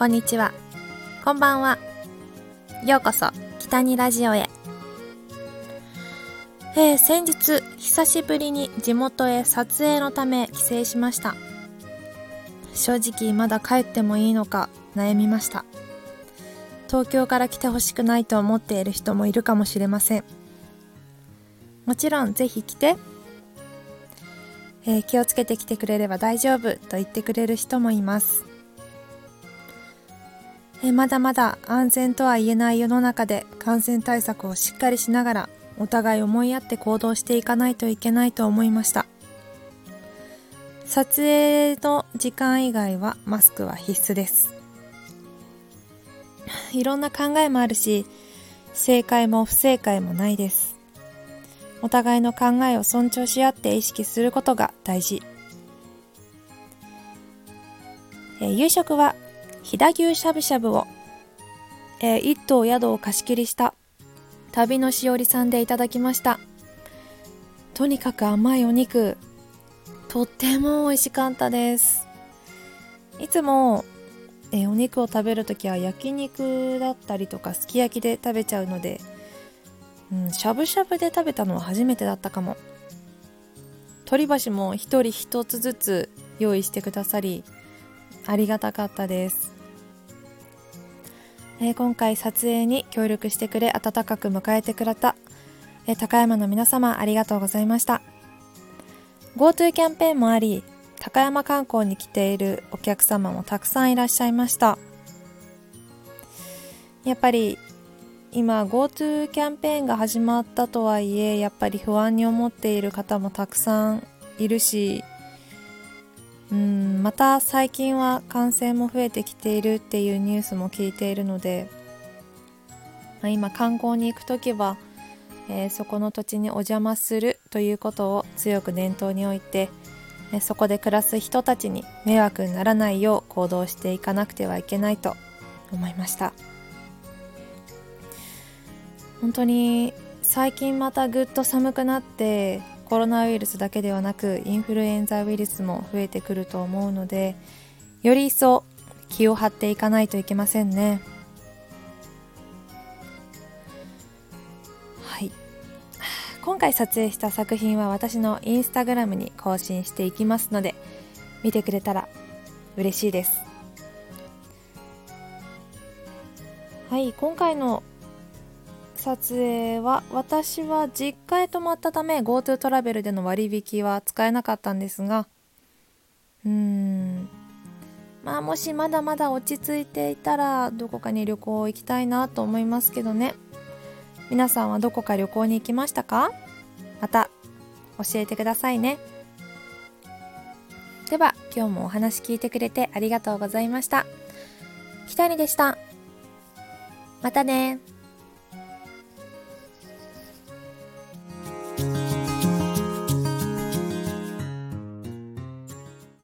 こんにちは。こんばんは。ようこそ、北にラジオへ。えー、先日、久しぶりに地元へ撮影のため帰省しました。正直、まだ帰ってもいいのか悩みました。東京から来てほしくないと思っている人もいるかもしれません。もちろん、ぜひ来て。えー、気をつけてきてくれれば大丈夫と言ってくれる人もいます。えまだまだ安全とは言えない世の中で感染対策をしっかりしながらお互い思いやって行動していかないといけないと思いました。撮影の時間以外はマスクは必須です。いろんな考えもあるし正解も不正解もないです。お互いの考えを尊重し合って意識することが大事。夕食は飛騨牛しゃぶしゃぶを、えー、一棟宿を貸し切りした旅のしおりさんでいただきました。とにかく甘いお肉とっても美味しかったです。いつも、えー、お肉を食べるときは焼肉だったりとかすき焼きで食べちゃうので、うん、しゃぶしゃぶで食べたのは初めてだったかも。鶏箸も一人一つずつ用意してくださりありがたかったです、えー、今回撮影に協力してくれ温かく迎えてくれた、えー、高山の皆様ありがとうございました。GoTo キャンペーンもあり高山観光に来ているお客様もたくさんいらっしゃいました。やっぱり今 GoTo キャンペーンが始まったとはいえやっぱり不安に思っている方もたくさんいるしうんまた最近は感染も増えてきているっていうニュースも聞いているので、まあ、今観光に行く時は、えー、そこの土地にお邪魔するということを強く念頭に置いて、ね、そこで暮らす人たちに迷惑にならないよう行動していかなくてはいけないと思いました。本当に最近またぐっと寒くなってコロナウイルスだけではなくインフルエンザウイルスも増えてくると思うのでより一層気を張っていかないといけませんね。はい。今回撮影した作品は私のインスタグラムに更新していきますので見てくれたら嬉しいです。はい今回の撮影は私は実家へ泊まったため GoTo トラベルでの割引は使えなかったんですがうーん。まあもしまだまだ落ち着いていたらどこかに旅行行きたいなと思いますけどね。皆さんはどこか旅行に行きましたか？また教えてくださいね。では今日もお話聞いてくれてありがとうございました。きたりでした。またね。